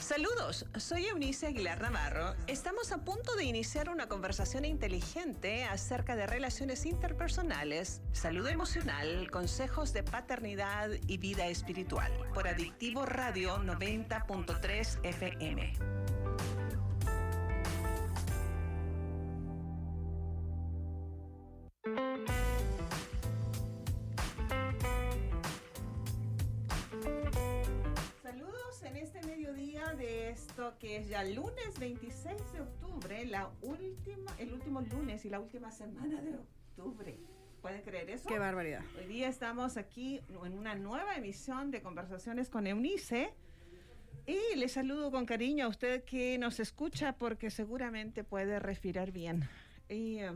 Saludos, soy Eunice Aguilar Navarro. Estamos a punto de iniciar una conversación inteligente acerca de relaciones interpersonales, salud emocional, consejos de paternidad y vida espiritual por Adictivo Radio 90.3 FM. Lunes 26 de octubre, la última, el último lunes y la última semana de octubre. ¿Pueden creer eso? Qué barbaridad. Hoy día estamos aquí en una nueva emisión de Conversaciones con Eunice. Y le saludo con cariño a usted que nos escucha porque seguramente puede respirar bien. Y eh,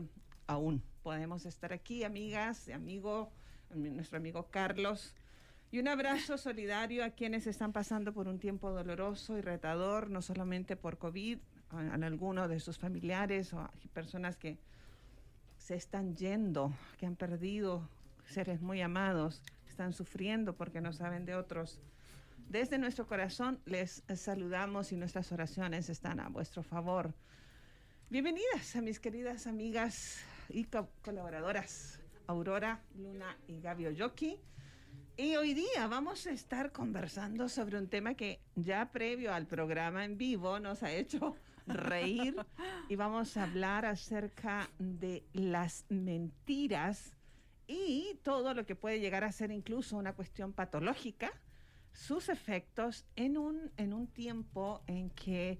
aún podemos estar aquí, amigas, amigo, nuestro amigo Carlos y un abrazo solidario a quienes están pasando por un tiempo doloroso y retador, no solamente por COVID, a, algunos de sus familiares o a personas que se están yendo, que han perdido seres muy amados, están sufriendo porque no saben de otros. Desde nuestro corazón les saludamos y nuestras oraciones están a vuestro favor. Bienvenidas a mis queridas amigas y colaboradoras Aurora, Luna y Gaby Oyoki. Y hoy día vamos a estar conversando sobre un tema que ya previo al programa en vivo nos ha hecho reír. Y vamos a hablar acerca de las mentiras y todo lo que puede llegar a ser incluso una cuestión patológica, sus efectos en un, en un tiempo en que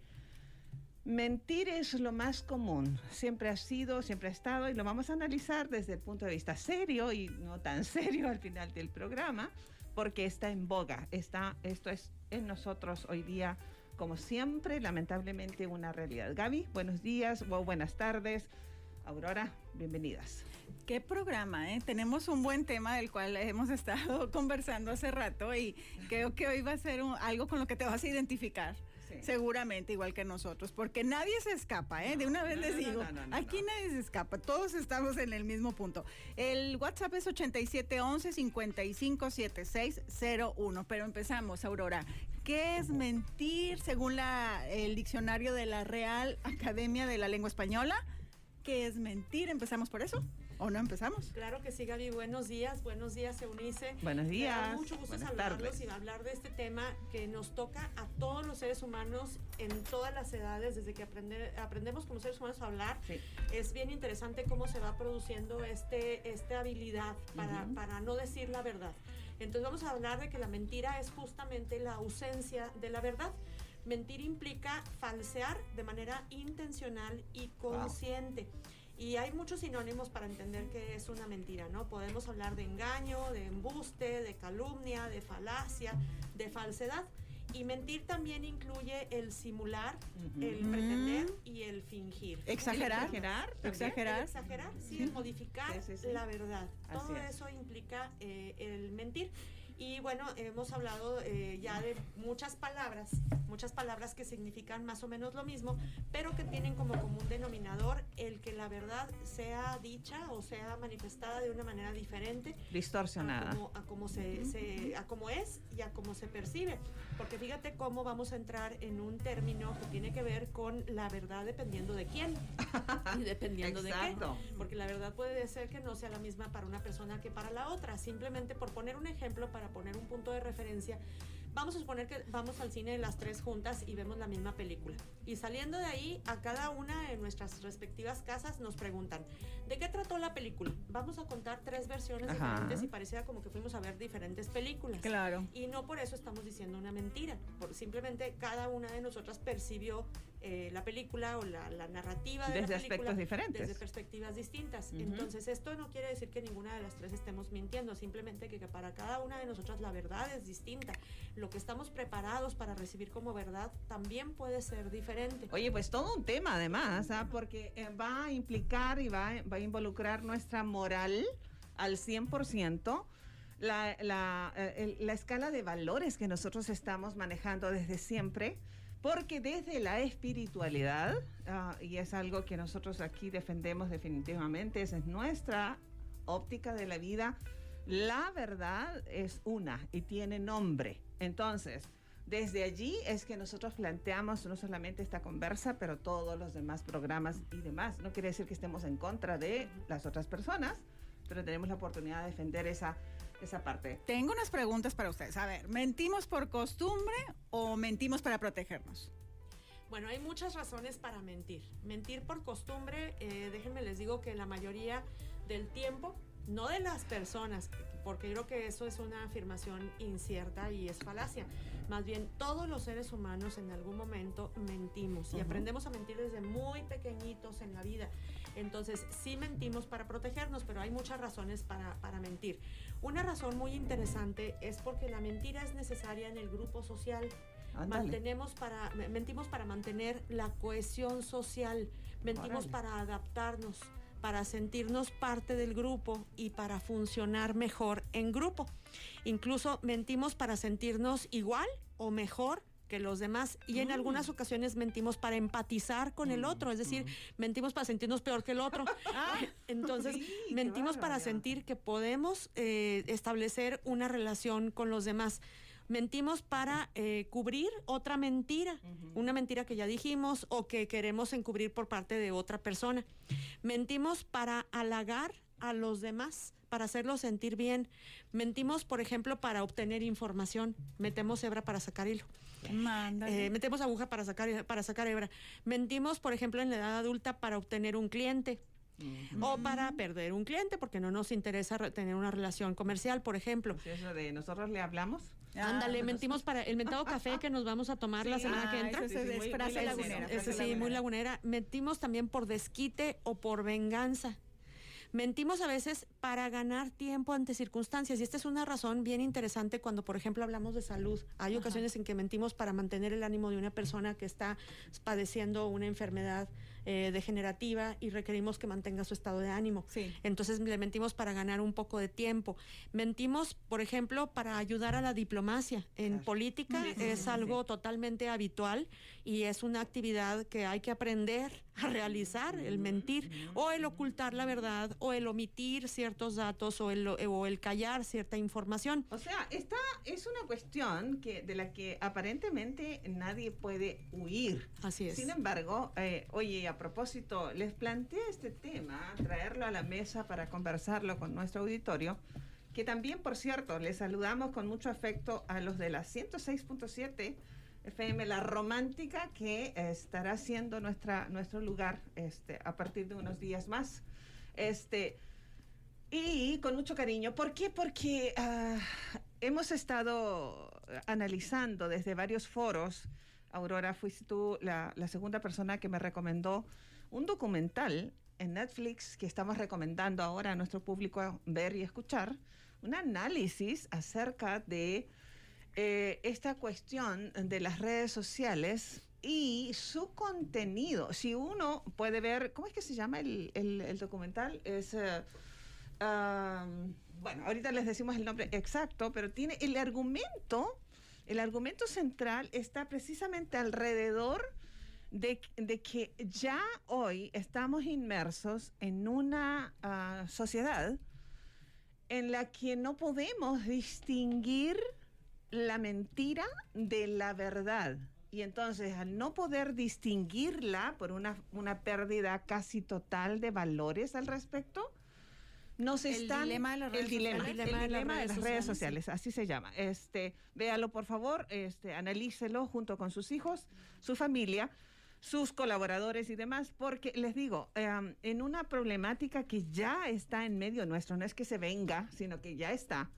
Mentir es lo más común, siempre ha sido, siempre ha estado y lo vamos a analizar desde el punto de vista serio y no tan serio al final del programa, porque está en boga, está, esto es en nosotros hoy día, como siempre, lamentablemente una realidad. Gaby, buenos días o buenas tardes. Aurora, bienvenidas. Qué programa, ¿eh? Tenemos un buen tema del cual hemos estado conversando hace rato y creo que hoy va a ser algo con lo que te vas a identificar. Seguramente, igual que nosotros, porque nadie se escapa, ¿eh? de una vez les digo, aquí nadie se escapa, todos estamos en el mismo punto. El WhatsApp es 8711-557601, pero empezamos, Aurora. ¿Qué es mentir según la, el diccionario de la Real Academia de la Lengua Española? ¿Qué es mentir? ¿Empezamos por eso? ¿O no empezamos? Claro que sí, Gaby. Buenos días, buenos días, Eunice. Buenos días. mucho gusto saludarlos y hablar de este tema que nos toca a todos los seres humanos en todas las edades, desde que aprendemos como seres humanos a hablar. Es bien interesante cómo se va produciendo este, esta habilidad para, para no decir la verdad. Entonces vamos a hablar de que la mentira es justamente la ausencia de la verdad. Mentir implica falsear de manera intencional y consciente. Y hay muchos sinónimos para entender que es una mentira, ¿no? Podemos hablar de engaño, de embuste, de calumnia, de falacia, de falsedad. Y mentir también incluye el simular, el pretender y el fingir. Exagerar. exagerar. Exagerar. exagerar, sí, el modificar la verdad. Todo eso implica eh, el mentir. Y bueno, hemos hablado eh, ya de muchas palabras, muchas palabras que significan más o menos lo mismo, pero que tienen como común denominador el que la verdad sea dicha o sea manifestada de una manera diferente. Distorsionada. A como, se, a como es y a cómo se percibe. Porque fíjate cómo vamos a entrar en un término que tiene que ver con la verdad dependiendo de quién y dependiendo de qué. Porque la verdad puede ser que no sea la misma para una persona que para la otra. Simplemente por poner un ejemplo, para poner un punto de referencia, vamos a suponer que vamos al cine las tres juntas y vemos la misma película. Y saliendo de ahí, a cada una de nuestras respectivas casas nos preguntan, ¿de qué trató la película? Vamos a contar tres versiones diferentes y parecía como que fuimos a ver diferentes películas. Claro. Y no por eso estamos diciendo una mentira, por, simplemente cada una de nosotras percibió eh, la película o la, narrativa de desde la película aspectos diferentes. desde perspectivas distintas. Entonces, esto no quiere decir que ninguna de las tres estemos mintiendo, simplemente que, que para cada una de nosotras la verdad es distinta lo que estamos preparados para recibir como verdad también puede ser diferente. Oye, pues todo un tema además, ¿ah? porque eh, va a implicar y va, va, a involucrar nuestra moral al 100%. La, la, eh, la escala de valores que nosotros estamos manejando desde siempre, porque desde la espiritualidad, ah, y es algo que nosotros aquí defendemos definitivamente, esa es nuestra óptica de la vida, la verdad es una y tiene nombre. Entonces, Desde allí es que nosotros planteamos no solamente esta conversa, pero todos los demás programas y demás. No quiere decir que estemos en contra de las otras personas, pero tenemos la oportunidad de defender esa, esa parte. Tengo unas preguntas para ustedes. A ver, ¿mentimos por costumbre o mentimos para protegernos? Bueno, hay muchas razones para mentir. Mentir por costumbre, eh, déjenme les digo que la mayoría del tiempo, no de las personas, porque creo que eso es una afirmación incierta y es falacia. Más bien, todos los seres humanos en algún momento mentimos y aprendemos a mentir desde muy pequeñitos en la vida. Entonces, sí mentimos para protegernos, pero hay muchas razones para, para mentir. Una razón muy interesante es porque la mentira es necesaria en el grupo social. Mantenemos para, mentimos para mantener la cohesión social, mentimos para adaptarnos, para sentirnos parte del grupo y para funcionar mejor en grupo. Incluso mentimos para sentirnos igual o mejor que los demás y en algunas mm. ocasiones mentimos para empatizar con el otro, es decir, mm. mentimos para sentirnos peor que el otro. Ah, Entonces, mentimos para sentir que podemos eh, establecer una relación con los demás. Mentimos para eh, cubrir otra mentira, una mentira que ya dijimos o que queremos encubrir por parte de otra persona. Mentimos para halagar a los demás, para hacerlos sentir bien. Mentimos, por ejemplo, para obtener información. Metemos hebra para sacar hilo. Eh, metemos aguja para sacar, para sacar hebra. Mentimos, por ejemplo, en la edad adulta para obtener un cliente. O para perder un cliente porque no nos interesa tener una relación comercial, por ejemplo. Eso de nosotros le hablamos. Ándale, mentimos para el mentado café que nos vamos a tomar la semana que entra. Frase lagunera. Sí, muy lagunera. Mentimos también por desquite o por venganza. Mentimos a veces para ganar tiempo ante circunstancias y esta es una razón bien interesante cuando, por ejemplo, hablamos de salud. Hay ocasiones en que mentimos para mantener el ánimo de una persona que está padeciendo una enfermedad eh, degenerativa y requerimos que mantenga su estado de ánimo. Entonces le mentimos para ganar un poco de tiempo. Mentimos, por ejemplo, para ayudar a la diplomacia. En política es algo totalmente habitual y es una actividad que hay que aprender a realizar, el mentir o el ocultar la verdad o el omitir ciertos datos o el, o el callar cierta información. O sea, esta es una cuestión que de la que aparentemente nadie puede huir. Así es. Sin embargo, eh, oye, a propósito, les planteé este tema, traerlo a la mesa para conversarlo con nuestro auditorio, que también, por cierto, les saludamos con mucho afecto a los de la 106.7 FM La Romántica, que estará siendo nuestra, nuestro lugar este, a partir de unos días más. Este, y con mucho cariño. ¿Por qué? Porque ah, hemos estado analizando desde varios foros. Aurora, fuiste tú la, la, segunda persona que me recomendó un documental en Netflix que estamos recomendando ahora a nuestro público ver y escuchar. Un análisis acerca de eh, esta cuestión de las redes sociales y su contenido. Si uno puede ver, ¿cómo es que se llama el, el, documental? Es, eh, bueno, ahorita les decimos el nombre exacto, pero tiene el argumento, el argumento central está precisamente alrededor de, de que ya hoy estamos inmersos en una ah, sociedad en la que no podemos distinguir la mentira de la verdad. Y entonces, al no poder distinguirla por una, una pérdida casi total de valores al respecto, nos el Dilema de las redes el dilema, el dilema, de las, redes, sociales, así se llama. Este, véalo por favor, este, analícelo junto con sus hijos, su familia, sus colaboradores y demás, porque les digo, em, en una problemática que ya está en medio nuestro, no es que se venga, sino que ya está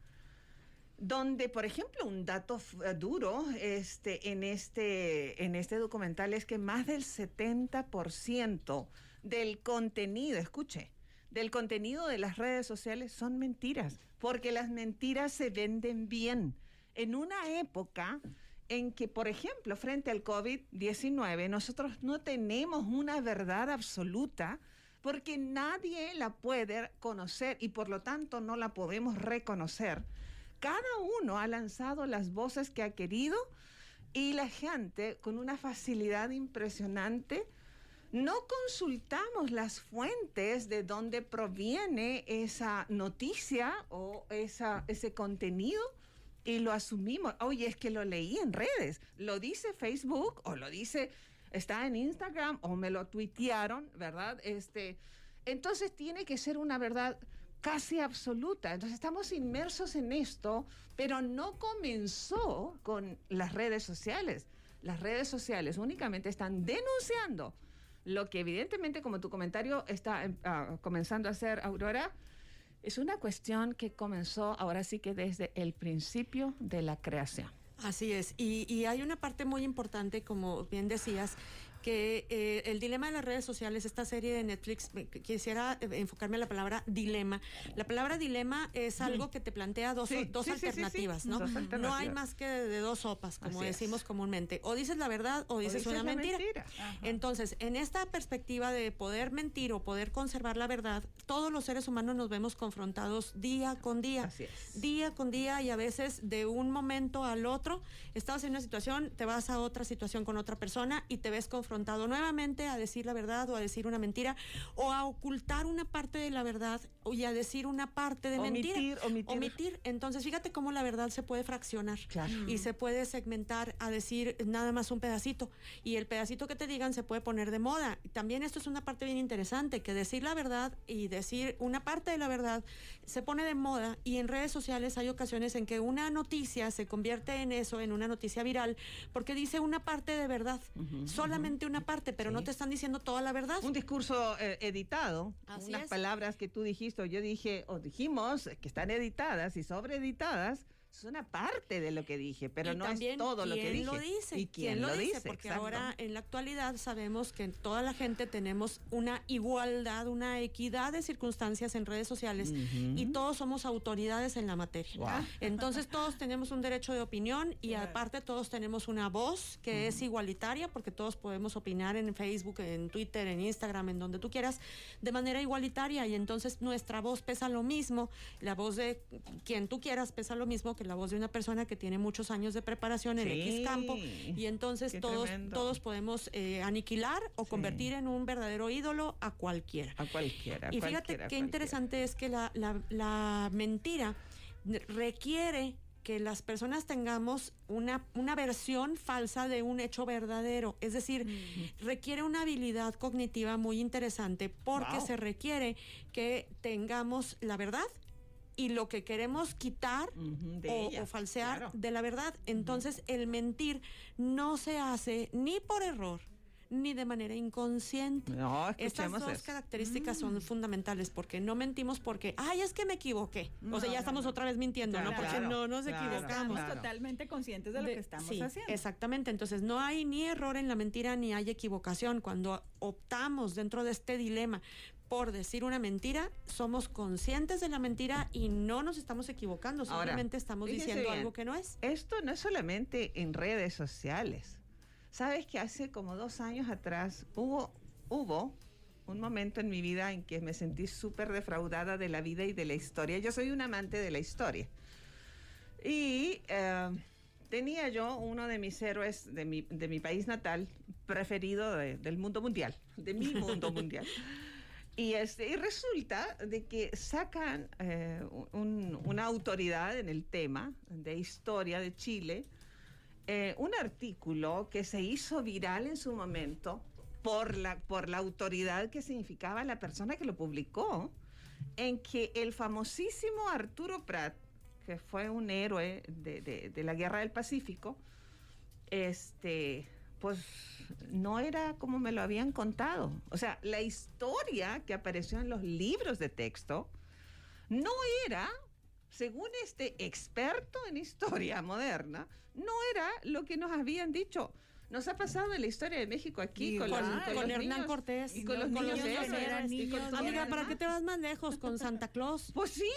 donde, por ejemplo, un dato eh, duro este, en, este, en este documental es que más del 70% del contenido, escuche, del contenido de las redes sociales son mentiras, porque las mentiras se venden bien. En una época en que, por ejemplo, frente al COVID-19, nosotros no tenemos una verdad absoluta porque nadie la puede conocer y por lo tanto no la podemos reconocer cada uno ha lanzado las voces que ha querido y la gente con una facilidad impresionante no consultamos las fuentes de donde proviene esa noticia o esa, ese contenido y lo asumimos. Oye, es que lo leí en redes. Lo dice Facebook o lo dice, está en Instagram o me lo tuitearon, ¿verdad? Este, entonces tiene que ser una verdad casi absoluta. Entonces estamos inmersos en esto, pero no comenzó con las redes sociales. Las redes sociales únicamente están denunciando lo que evidentemente, como tu comentario está ah, comenzando a hacer, Aurora, es una cuestión que comenzó ahora sí que desde el principio de la creación. Así es, y, y, hay una parte muy importante, como bien decías, que eh, el dilema de las redes sociales, esta serie de Netflix, quisiera eh, enfocarme en la palabra dilema. La palabra dilema es algo que te plantea dos, dos alternativas, ¿no? No hay más que de, dos sopas, como decimos comúnmente. O dices la verdad o dices, una mentira. Entonces, en esta perspectiva de poder mentir o poder conservar la verdad, todos los seres humanos nos vemos confrontados día con día. Día con día y a veces de un momento al otro, estás en una situación, te vas a otra situación con otra persona y te ves confrontado nuevamente a decir la verdad o a decir una mentira o a ocultar una parte de la verdad y a decir una parte de mentira. Omitir. Omitir. Entonces, fíjate cómo la verdad se puede fraccionar y se puede segmentar a decir nada más un pedacito. Y el pedacito que te digan se puede poner de moda. También esto es una parte bien interesante, que decir la verdad y decir una parte de la verdad se pone de moda y en redes sociales hay ocasiones en que una noticia se convierte en eso, en una noticia viral, porque dice una parte de verdad. Solamente una parte, pero no te están diciendo toda la verdad. Un discurso eh, editado, unas palabras que tú dijiste yo dije o dijimos que están editadas y sobreeditadas es una parte de lo que dije, pero no es todo lo que dije. Lo dice? ¿Y quién, lo, dice? Porque ahora en la actualidad sabemos que toda la gente tenemos una igualdad, una equidad de circunstancias en redes sociales y todos somos autoridades en la materia. Entonces todos tenemos un derecho de opinión y aparte todos tenemos una voz que es igualitaria porque todos podemos opinar en Facebook, en Twitter, en Instagram, en donde tú quieras, de manera igualitaria y entonces nuestra voz pesa lo mismo, la voz de quien tú quieras pesa lo mismo la voz de una persona que tiene muchos años de preparación en X campo y entonces todos, todos podemos eh, aniquilar o convertir en un verdadero ídolo a cualquiera. A cualquiera. Y fíjate qué interesante es que la, la, mentira requiere que las personas tengamos una, una versión falsa de un hecho verdadero. Es decir, requiere una habilidad cognitiva muy interesante porque se requiere que tengamos la verdad y lo que queremos quitar o, falsear de la verdad. Entonces, el mentir no se hace ni por error ni de manera inconsciente. Estas dos características son mm. fundamentales porque no mentimos porque, ay, es que me equivoqué. o sea, ya estamos otra vez mintiendo, ¿no? Porque no nos equivocamos. Estamos totalmente conscientes de lo que estamos haciendo. Exactamente. Entonces, no hay ni error en la mentira ni hay equivocación. Cuando optamos dentro de este dilema por decir una mentira, somos conscientes de la mentira y no nos estamos equivocando, simplemente estamos diciendo algo que no es. Esto no es solamente en redes sociales. Sabes que hace como dos años atrás hubo, hubo un momento en mi vida en que me sentí súper defraudada de la vida y de la historia. Yo soy un amante de la historia. Y eh, tenía yo uno de mis héroes de mi, de mi país natal preferido del mundo mundial, de mi mundo mundial. Y, este, resulta de que sacan eh, una autoridad en el tema de historia de Chile, eh, un artículo que se hizo viral en su momento por la, por la autoridad que significaba la persona que lo publicó, en que el famosísimo Arturo Prat, que fue un héroe de, de la Guerra del Pacífico, este, pues no era como me lo habían contado. O sea, la historia que apareció en los libros de texto no era, según este experto en historia moderna, no era lo que nos habían dicho. Nos ha pasado en la historia de México aquí con, Hernán Cortés y con los niños, Amiga, ¿para qué te vas más lejos? Con Santa Claus. Pues sí,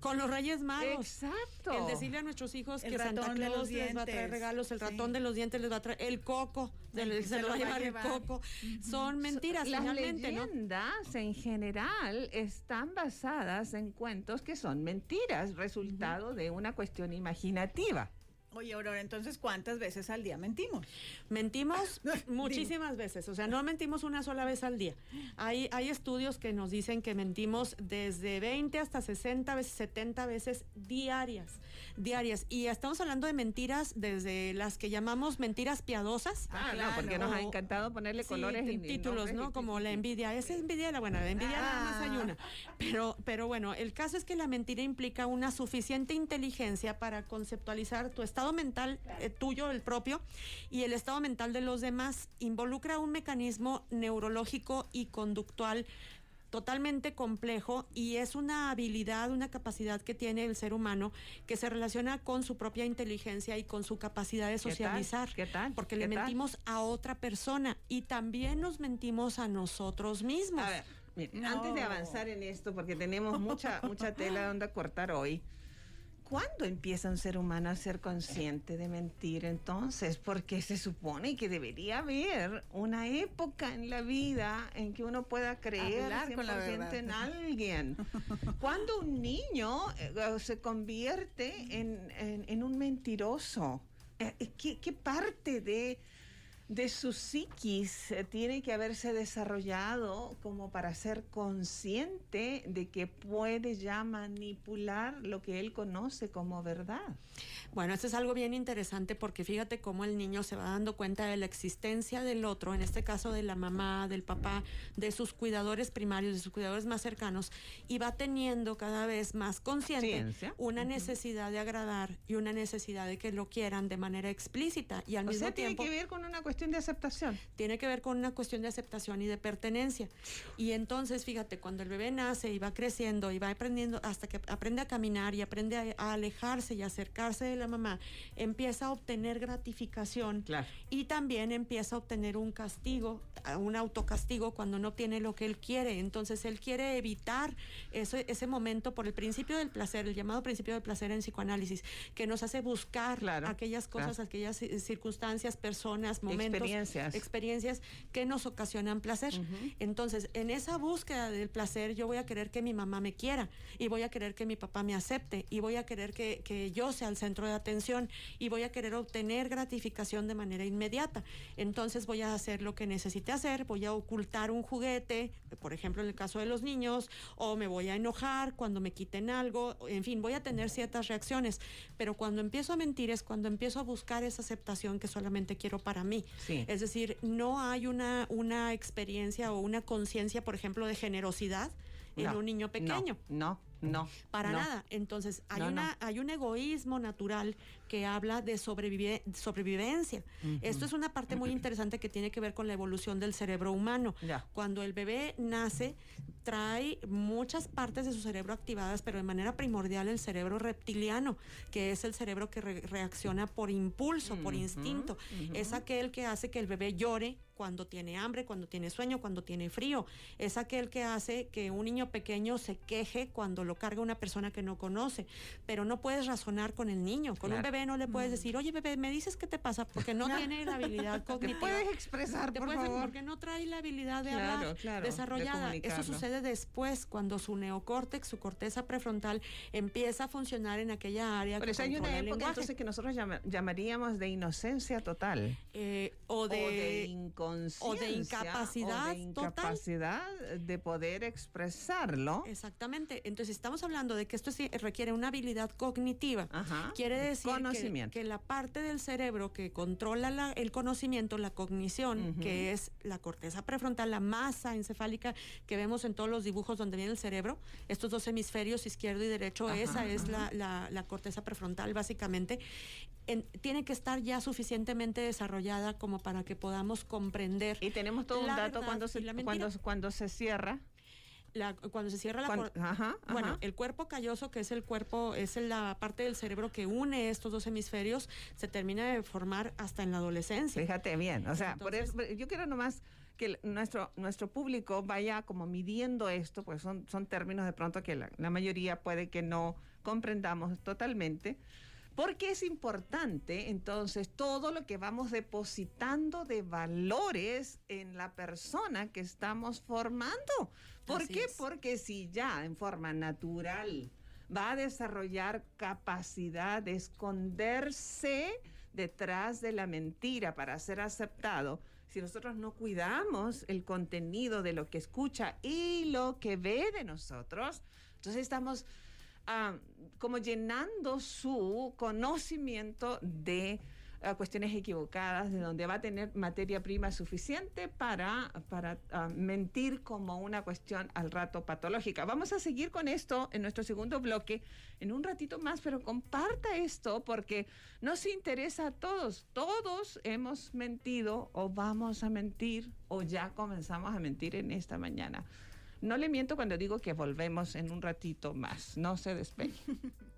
con los Reyes Magos. Exacto. El decirle a nuestros hijos que Santa Claus les va a traer regalos, el ratón de los dientes les va a traer el coco, se lo va a llevar el coco. Son mentiras, Las finalmente, leyendas en general están basadas en cuentos que son mentiras, resultado de una cuestión imaginativa. Oye, Aurora, entonces, ¿cuántas veces al día mentimos? Mentimos muchísimas veces, o sea, no mentimos una sola vez al día. Hay, hay estudios que nos dicen que mentimos desde 20 hasta 60 veces, 70 veces diarias, diarias. Y estamos hablando de mentiras desde las que llamamos mentiras piadosas. Ah, claro, porque nos ha encantado ponerle colores y títulos, ¿no? Como la envidia. Esa es envidia la buena, la envidia nada más hay una. Pero, pero bueno, el caso es que la mentira implica una suficiente inteligencia para conceptualizar tu estado mental eh, tuyo, el propio, y el estado mental de los demás. Involucra un mecanismo neurológico y conductual totalmente complejo y es una habilidad, una capacidad que tiene el ser humano que se relaciona con su propia inteligencia y con su capacidad de socializar. ¿Qué tal? Porque le mentimos a otra persona y también nos mentimos a nosotros mismos. A ver, antes de avanzar en esto, porque tenemos mucha, mucha tela donde cortar hoy. ¿Cuándo empieza un ser humano a ser consciente de mentir entonces? Porque se supone que debería haber una época en la vida en que uno pueda creer 100% en alguien. ¿Cuándo un niño eh, se convierte en, un mentiroso? Eh, eh, ¿Qué, parte de de su psiquis eh, tiene que haberse desarrollado como para ser consciente de que puede ya manipular lo que él conoce como verdad. Bueno, esto es algo bien interesante porque fíjate cómo el niño se va dando cuenta de la existencia del otro, en este caso de la mamá, del papá, de sus cuidadores primarios, de sus cuidadores más cercanos, y va teniendo cada vez más consciente una necesidad de agradar y una necesidad de que lo quieran de manera explícita y al mismo tiempo tiene que ver con una cuestión de aceptación. Tiene que ver con una cuestión de aceptación y de pertenencia. Y entonces, fíjate, cuando el bebé nace y va creciendo y va aprendiendo hasta que aprende a caminar y aprende a, alejarse y acercarse de la mamá, empieza a obtener gratificación y también empieza a obtener un castigo, un autocastigo cuando no obtiene lo que él quiere. Entonces él quiere evitar ese, ese momento por el principio del placer, el llamado principio del placer en psicoanálisis, que nos hace buscar aquellas cosas, aquellas circunstancias, personas, momentos, experiencias, experiencias que nos ocasionan placer. Entonces, en esa búsqueda del placer, yo voy a querer que mi mamá me quiera y voy a querer que mi papá me acepte y voy a querer que, que yo sea el centro de atención y voy a querer obtener gratificación de manera inmediata. Entonces voy a hacer lo que necesite hacer, voy a ocultar un juguete, por ejemplo en el caso de los niños, o me voy a enojar cuando me quiten algo, en fin, voy a tener ciertas reacciones, pero cuando empiezo a mentir es cuando empiezo a buscar esa aceptación que solamente quiero para mí. Es decir, no hay una, una experiencia o una conciencia, por ejemplo, de generosidad en un niño pequeño. no. No. Para nada. Entonces, hay, una, hay un egoísmo natural que habla de sobrevivencia. Esto es una parte muy interesante que tiene que ver con la evolución del cerebro humano. Cuando el bebé nace, trae muchas partes de su cerebro activadas, pero de manera primordial el cerebro reptiliano, que es el cerebro que reacciona por impulso, por instinto. Es aquel que hace que el bebé llore cuando tiene hambre, cuando tiene sueño, cuando tiene frío. Es aquel que hace que un niño pequeño se queje cuando lo carga una persona que no conoce. Pero no puedes razonar con el niño. Con un bebé no le puedes decir, oye bebé, me dices qué te pasa, porque no tiene la habilidad cognitiva. Te puedes expresar, por favor. Porque no trae la habilidad de hablar desarrollada. Eso sucede después, cuando su neocórtex, su corteza prefrontal, empieza a funcionar en aquella área. Por eso hay una época entonces que nosotros llamaríamos de inocencia total. Eh, o, de, inconsciencia. O de incapacidad, de incapacidad de poder expresarlo. Exactamente. Entonces estamos hablando de que esto requiere una habilidad cognitiva. Quiere decir que, la parte del cerebro que controla el conocimiento, la cognición, que es la corteza prefrontal, la masa encefálica que vemos en todos los dibujos donde viene el cerebro, estos dos hemisferios, izquierdo y derecho, esa es la, corteza prefrontal básicamente. tiene que estar ya suficientemente desarrollada como para que podamos comprender. Y tenemos todo un dato cuando se, cuando, cuando se cierra cuando se cierra la bueno el cuerpo calloso que es el cuerpo es la parte del cerebro que une estos dos hemisferios se termina de formar hasta en la adolescencia fíjate bien o sea por eso yo quiero nomás que nuestro nuestro público vaya como midiendo esto pues son son términos de pronto que la, la mayoría puede que no comprendamos totalmente porque es importante entonces todo lo que vamos depositando de valores en la persona que estamos formando. ¿Por qué? Porque si ya en forma natural va a desarrollar capacidad de esconderse detrás de la mentira para ser aceptado. Si nosotros no cuidamos el contenido de lo que escucha y lo que ve de nosotros, entonces estamos ah, como llenando su conocimiento de cuestiones equivocadas, de donde va a tener materia prima suficiente para, para ah, mentir como una cuestión al rato patológica. Vamos a seguir con esto en nuestro segundo bloque en un ratito más, pero comparta esto porque nos interesa a todos. Todos hemos mentido o vamos a mentir o ya comenzamos a mentir en esta mañana. No le miento cuando digo que volvemos en un ratito más. No se despegue.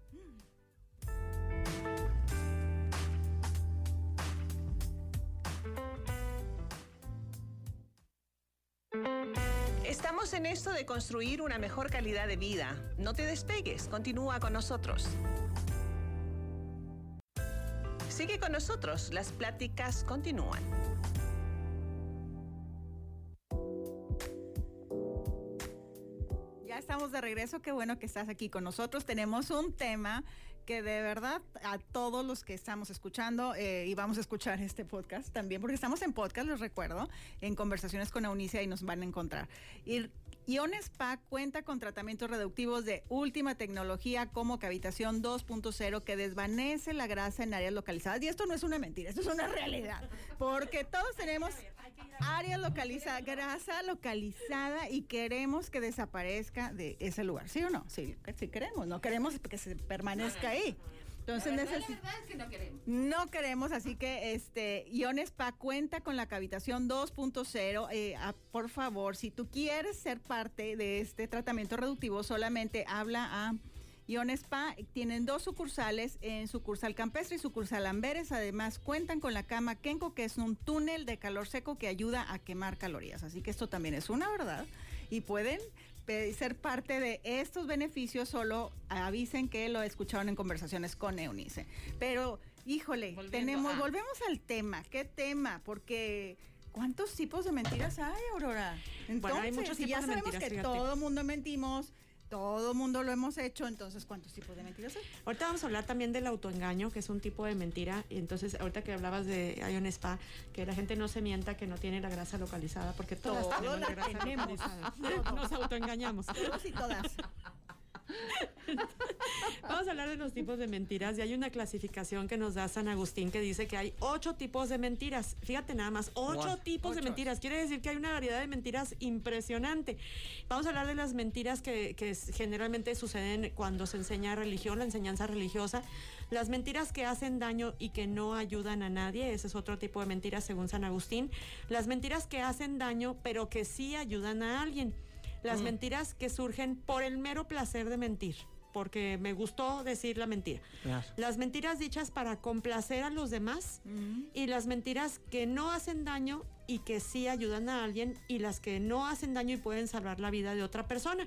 Estamos en esto de construir una mejor calidad de vida. No te despegues, continúa con nosotros. Sigue con nosotros, las pláticas continúan. Ya estamos de regreso, qué bueno que estás aquí con nosotros. Tenemos un tema que de verdad a todos los que estamos escuchando eh, y vamos a escuchar este podcast también, porque estamos en podcast, les recuerdo, en conversaciones con Eunicia y nos van a encontrar. Y Ion Spa cuenta con tratamientos reductivos de última tecnología como cavitación 2.0 que desvanece la grasa en áreas localizadas. Y esto no es una mentira, esto es una realidad. Porque todos tenemos áreas localizadas, grasa localizada y queremos que desaparezca de ese lugar. ¿Sí o no? Sí, sí queremos. No queremos que se permanezca ahí. Entonces la verdad, es que no queremos. No queremos, así que este Ion Spa cuenta con la cavitación 2.0. Eh, ah, por favor, si tú quieres ser parte de este tratamiento reductivo, solamente habla a Ion Spa. Tienen dos sucursales en sucursal campestre y sucursal Amberes. Además, cuentan con la cama Kenko, que es un túnel de calor seco que ayuda a quemar calorías. Así que esto también es una verdad. Y pueden ser parte de estos beneficios, solo avisen que lo escucharon en conversaciones con Eunice. Pero, híjole, tenemos, volvemos al tema. ¿Qué tema? Porque ¿cuántos tipos de mentiras hay, Aurora? Entonces, hay muchos tipos ya sabemos mentiras, que todo mundo mentimos, todo mundo lo hemos hecho, entonces ¿cuántos tipos de mentiras hay? Ahorita vamos a hablar también del autoengaño, que es un tipo de mentira. Y entonces, ahorita que hablabas de Ion Spa, que la gente no se mienta que no tiene la grasa localizada, porque todas tenemos la grasa localizada. Nos autoengañamos. Todos y todas. Vamos a hablar de los tipos de mentiras y hay una clasificación que nos da San Agustín que dice que hay ocho tipos de mentiras. Fíjate nada más, ocho tipos de mentiras. Quiere decir que hay una variedad de mentiras impresionante. Vamos a hablar de las mentiras que, que generalmente suceden cuando se enseña religión, la enseñanza religiosa. Las mentiras que hacen daño y que no ayudan a nadie, ese es otro tipo de mentiras según San Agustín. Las mentiras que hacen daño pero que sí ayudan a alguien las mm. mentiras que surgen por el mero placer de mentir porque me gustó decir la mentira. Las mentiras dichas para complacer a los demás y las mentiras que no hacen daño y que sí ayudan a alguien y las que no hacen daño y pueden salvar la vida de otra persona.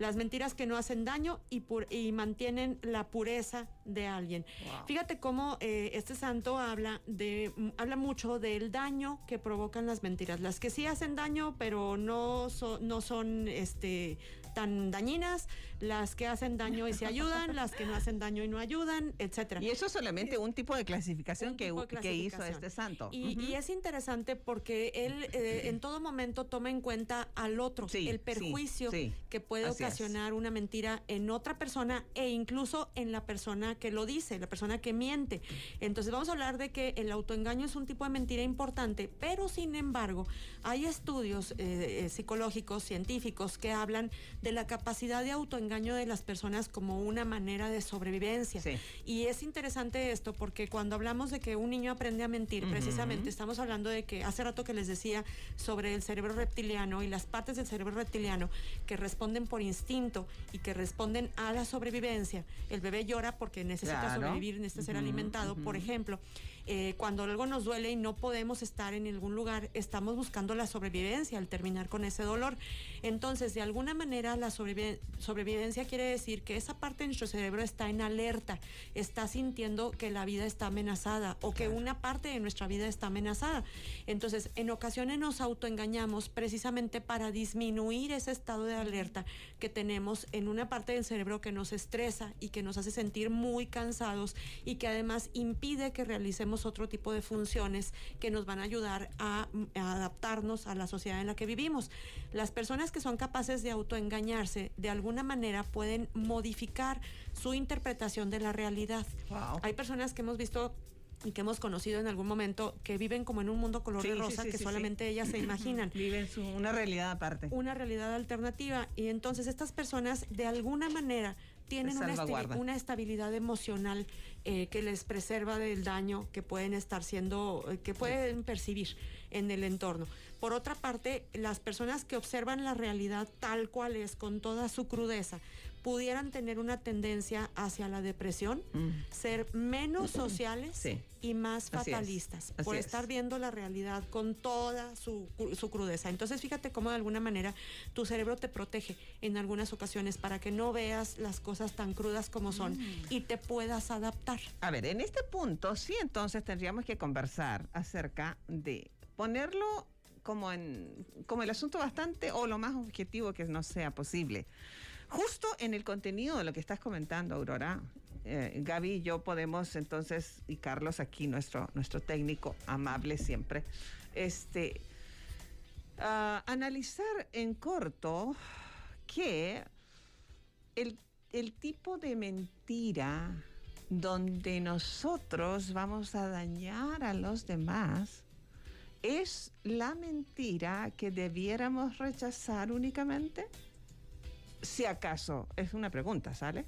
Las mentiras que no hacen daño y, y mantienen la pureza de alguien. Fíjate cómo eh, este santo habla de habla mucho del daño que provocan las mentiras. Las que sí hacen daño, pero no, no son este tan dañinas, las que hacen daño y se ayudan, las que no hacen daño y no ayudan, etcétera. Y eso es solamente un tipo de clasificación, que, que, hizo este santo. Y, es interesante porque él eh, en todo momento toma en cuenta al otro, el perjuicio que puede ocasionar una mentira en otra persona e incluso en la persona que lo dice, la persona que miente. Entonces vamos a hablar de que el autoengaño es un tipo de mentira importante, pero sin embargo hay estudios eh, eh, psicológicos, científicos que hablan de la capacidad de autoengaño de las personas como una manera de sobrevivencia. Y es interesante esto porque cuando hablamos de que un niño aprende a mentir, precisamente estamos hablando de que hace rato que les decía sobre el cerebro reptiliano y las partes del cerebro reptiliano que responden por instinto y que responden a la sobrevivencia. El bebé llora porque necesita sobrevivir, necesita ser alimentado, por ejemplo. Eh, cuando algo nos duele y no podemos estar en algún lugar, estamos buscando la sobrevivencia al terminar con ese dolor. Entonces, de alguna manera, la sobrevivencia quiere decir que esa parte de nuestro cerebro está en alerta, está sintiendo que la vida está amenazada o que una parte de nuestra vida está amenazada. Entonces, en ocasiones nos autoengañamos precisamente para disminuir ese estado de alerta que tenemos en una parte del cerebro que nos estresa y que nos hace sentir muy cansados y que además impide que realicemos otro tipo de funciones que nos van a ayudar a, a adaptarnos a la sociedad en la que vivimos. Las personas que son capaces de de alguna manera pueden modificar su interpretación de la realidad. Hay personas que hemos visto y que hemos conocido en algún momento que viven como en un mundo color de rosa que solamente ellas se imaginan. Viven una realidad aparte. Una realidad alternativa. Y entonces estas personas de alguna manera tienen una, una, estabilidad emocional eh, que les preserva del daño que pueden estar siendo, eh, que pueden percibir en el entorno. Por otra parte, las personas que observan la realidad tal cual es, con toda su crudeza, pudieran tener una tendencia hacia la depresión, mm. ser menos sociales y más fatalistas, por estar viendo la realidad con toda su, crudeza. Entonces, fíjate cómo de alguna manera tu cerebro te protege en algunas ocasiones para que no veas las cosas tan crudas como son mm. y te puedas adaptar. A ver, en este punto sí entonces tendríamos que conversar acerca de ponerlo como en como el asunto bastante o lo más objetivo que no sea posible. Justo en el contenido de lo que estás comentando, Aurora, eh, Gaby y yo podemos entonces, y Carlos aquí, nuestro, nuestro técnico amable siempre, este, ah, analizar en corto que el, el tipo de mentira donde nosotros vamos a dañar a los demás es la mentira que debiéramos rechazar únicamente si acaso, es una pregunta, ¿sale?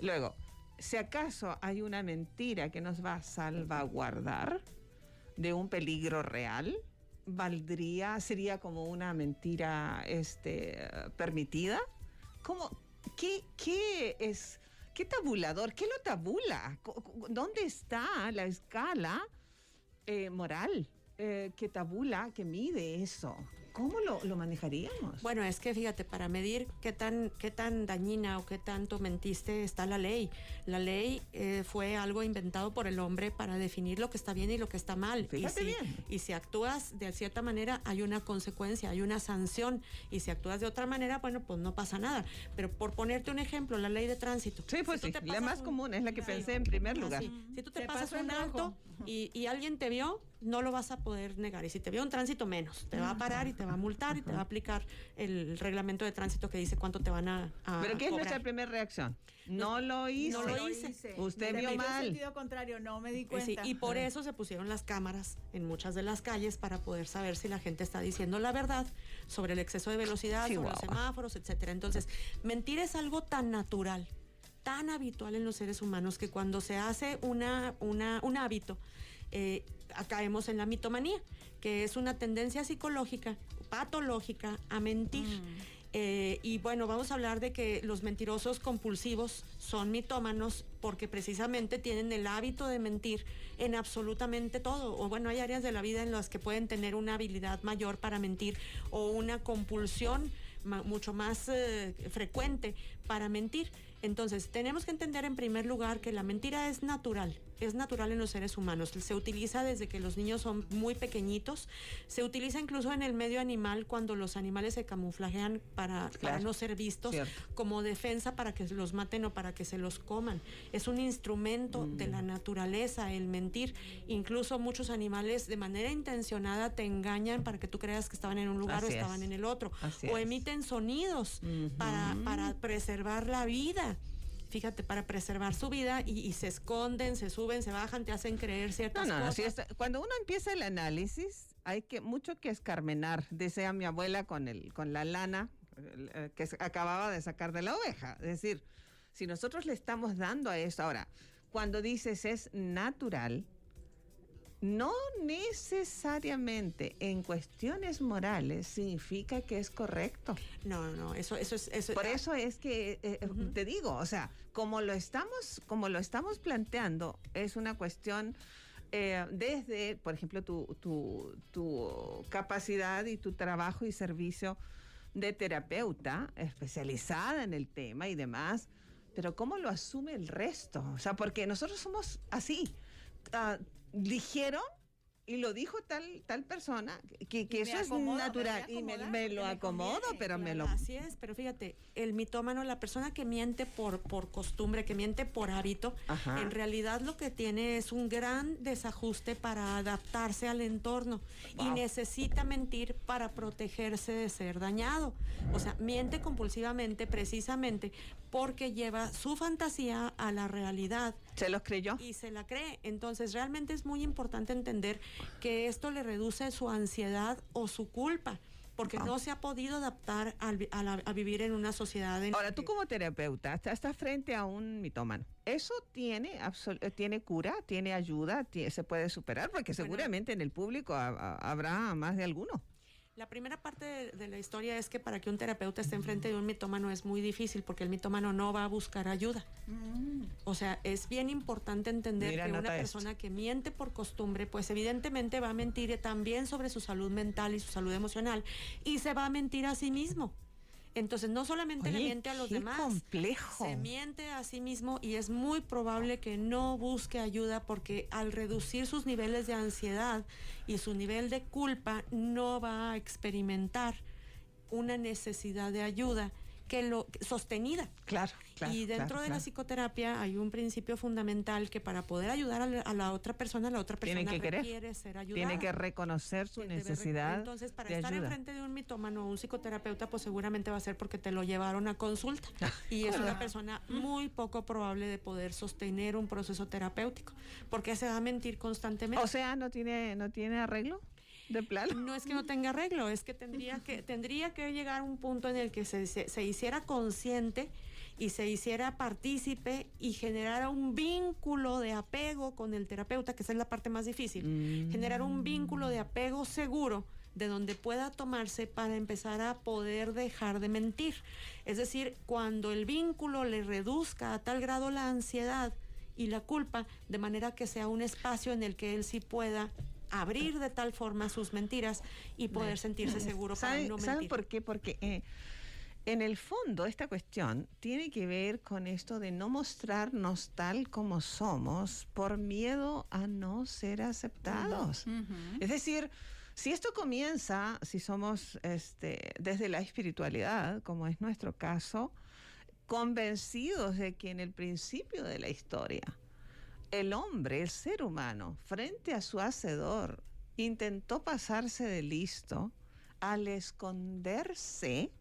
Luego, si acaso hay una mentira que nos va a salvaguardar de un peligro real, valdría, sería como una mentira este, permitida. ¿Cómo, qué, qué es, qué tabulador, qué lo tabula? ¿Dónde está la escala eh, moral eh, que tabula, que mide eso? ¿Cómo lo, manejaríamos? Bueno, es que fíjate, para medir qué tan, qué tan dañina o qué tanto mentiste está la ley. La ley eh, fue algo inventado por el hombre para definir lo que está bien y lo que está mal. Fíjate y si, bien. Y si actúas de cierta manera, hay una consecuencia, hay una sanción. Y si actúas de otra manera, bueno, pues no pasa nada. Pero por ponerte un ejemplo, la ley de tránsito. Sí, pues sí, la más común es la que pensé en primer lugar. Si tú te, pasas un alto y, y alguien te vio, no lo vas a poder negar. Y si te vio un tránsito, menos. Te va a parar y te va a multar y te va a aplicar el reglamento de tránsito que dice cuánto te van a. ¿Pero qué es nuestra primera reacción? No lo hice. No lo hice. Usted vio mal. En sentido contrario, no me di eh, y por eso se pusieron las cámaras en muchas de las calles para poder saber si la gente está diciendo la verdad sobre el exceso de velocidad, sobre los semáforos, etcétera. Entonces, mentir es algo tan natural tan habitual en los seres humanos que cuando se hace una, una, un hábito, eh, caemos en la mitomanía, que es una tendencia psicológica, patológica, a mentir. Mm. Eh, y bueno, vamos a hablar de que los mentirosos compulsivos son mitómanos porque precisamente tienen el hábito de mentir en absolutamente todo. O bueno, hay áreas de la vida en las que pueden tener una habilidad mayor para mentir o una compulsión mucho más eh, frecuente para mentir. Entonces, tenemos que entender en primer lugar que la mentira es natural es natural en los seres humanos. Se utiliza desde que los niños son muy pequeñitos. Se utiliza incluso en el medio animal cuando los animales se camuflajean para, no ser vistos como defensa para que los maten o para que se los coman. Es un instrumento de la mm. naturaleza el mentir. Incluso muchos animales de manera intencionada te engañan para que tú creas que estaban en un lugar o estaban en el otro. o emiten sonidos para, para preservar la vida fíjate, para preservar su vida y, se esconden, se suben, se bajan, te hacen creer ciertas no, no, cosas. cuando uno empieza el análisis, hay que mucho que escarmenar, decía mi abuela con el con la lana eh, que acababa de sacar de la oveja. Es decir, si nosotros le estamos dando a eso ahora, cuando dices es natural, no necesariamente en cuestiones morales significa que es correcto. No, no, eso, eso es. Eso, Por eso es que eh, eh, te digo, o sea, como lo estamos, como lo estamos planteando, es una cuestión. Eh, desde, por ejemplo, tu, tu, tu capacidad y tu trabajo y servicio de terapeuta especializada en el tema y demás, pero cómo lo asume el resto, o sea, porque nosotros somos así. Uh, dijeron y lo dijo tal tal persona que, que eso es natural y me, lo acomodo, pero me lo Así es, pero fíjate, el mitómano, la persona que miente por por costumbre, que miente por hábito, en realidad lo que tiene es un gran desajuste para adaptarse al entorno y necesita mentir para protegerse de ser dañado. O sea, miente compulsivamente precisamente porque lleva su fantasía a la realidad. ¿Se los creyó? Y se la cree. Entonces, realmente es muy importante entender que esto le reduce su ansiedad o su culpa porque no se ha podido adaptar a, vivir en una sociedad. Ahora, tú como terapeuta, estás frente a un mitómano. ¿Eso tiene, tiene cura, tiene ayuda, se puede superar? Porque seguramente en el público habrá más de alguno. La primera parte de, la historia es que para que un terapeuta esté enfrente de un mitómano es muy difícil porque el mitómano no va a buscar ayuda. Mm. O sea, es bien importante entender que una persona que miente por costumbre, pues evidentemente va a mentir también sobre su salud mental y su salud emocional y se va a mentir a sí mismo. Entonces, no solamente le miente a los demás, complejo. se miente a sí mismo y es muy probable que no busque ayuda porque al reducir sus niveles de ansiedad y su nivel de culpa, no va a experimentar una necesidad de ayuda que lo sostenida. Claro, claro. Y dentro de la psicoterapia hay un principio fundamental que para poder ayudar a la, otra persona, la otra persona tiene que requiere ser ayudada. Tiene que reconocer su necesidad. Entonces, para estar enfrente de un mitómano o un psicoterapeuta, pues seguramente va a ser porque te lo llevaron a consulta. y es una persona muy poco probable de poder sostener un proceso terapéutico, porque se va a mentir constantemente. O sea, no tiene, no tiene arreglo. De plano. No es que no tenga arreglo, es que tendría que, tendría que llegar a un punto en el que se, se, hiciera consciente y se hiciera partícipe y generara un vínculo de apego con el terapeuta, que esa es la parte más difícil. Mm. Generar un vínculo de apego seguro de donde pueda tomarse para empezar a poder dejar de mentir. Es decir, cuando el vínculo le reduzca a tal grado la ansiedad y la culpa, de manera que sea un espacio en el que él sí pueda abrir de tal forma sus mentiras y poder sentirse seguro para no mentir. ¿Saben por qué? Porque eh, en el fondo esta cuestión tiene que ver con esto de no mostrarnos tal como somos por miedo a no ser aceptados. Es decir, si esto comienza, si somos este, desde la espiritualidad, como es nuestro caso, convencidos de que en el principio de la historia el hombre, el ser humano, frente a su hacedor, intentó pasarse de listo al esconderse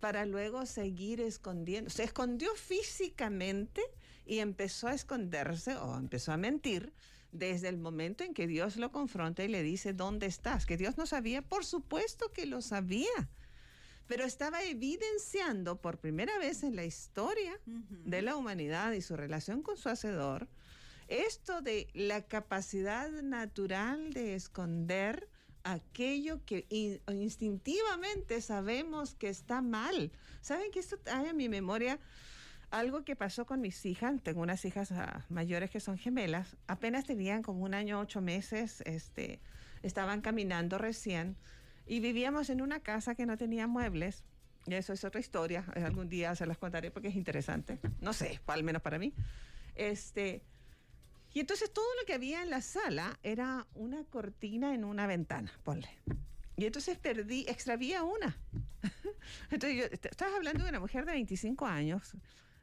para luego seguir escondiendo. Se escondió físicamente y empezó a esconderse o empezó a mentir desde el momento en que Dios lo confronta y le dice, ¿dónde estás? Que Dios no sabía, por supuesto que lo sabía, pero estaba evidenciando por primera vez en la historia de la humanidad y su relación con su hacedor, esto de la capacidad natural de esconder aquello que instintivamente sabemos que está mal. ¿Saben que esto trae a mi memoria algo que pasó con mis hijas? Tengo unas hijas ah, mayores que son gemelas. Apenas tenían como un año, ocho meses. Este, estaban caminando recién y vivíamos en una casa que no tenía muebles. Y eso es otra historia. Algún día se las contaré porque es interesante. No sé, al menos para mí. Este, y entonces todo lo que había en la sala era una cortina en una ventana, ponle. Y entonces perdí, extravié una. entonces yo, estabas hablando de una mujer de 25 años,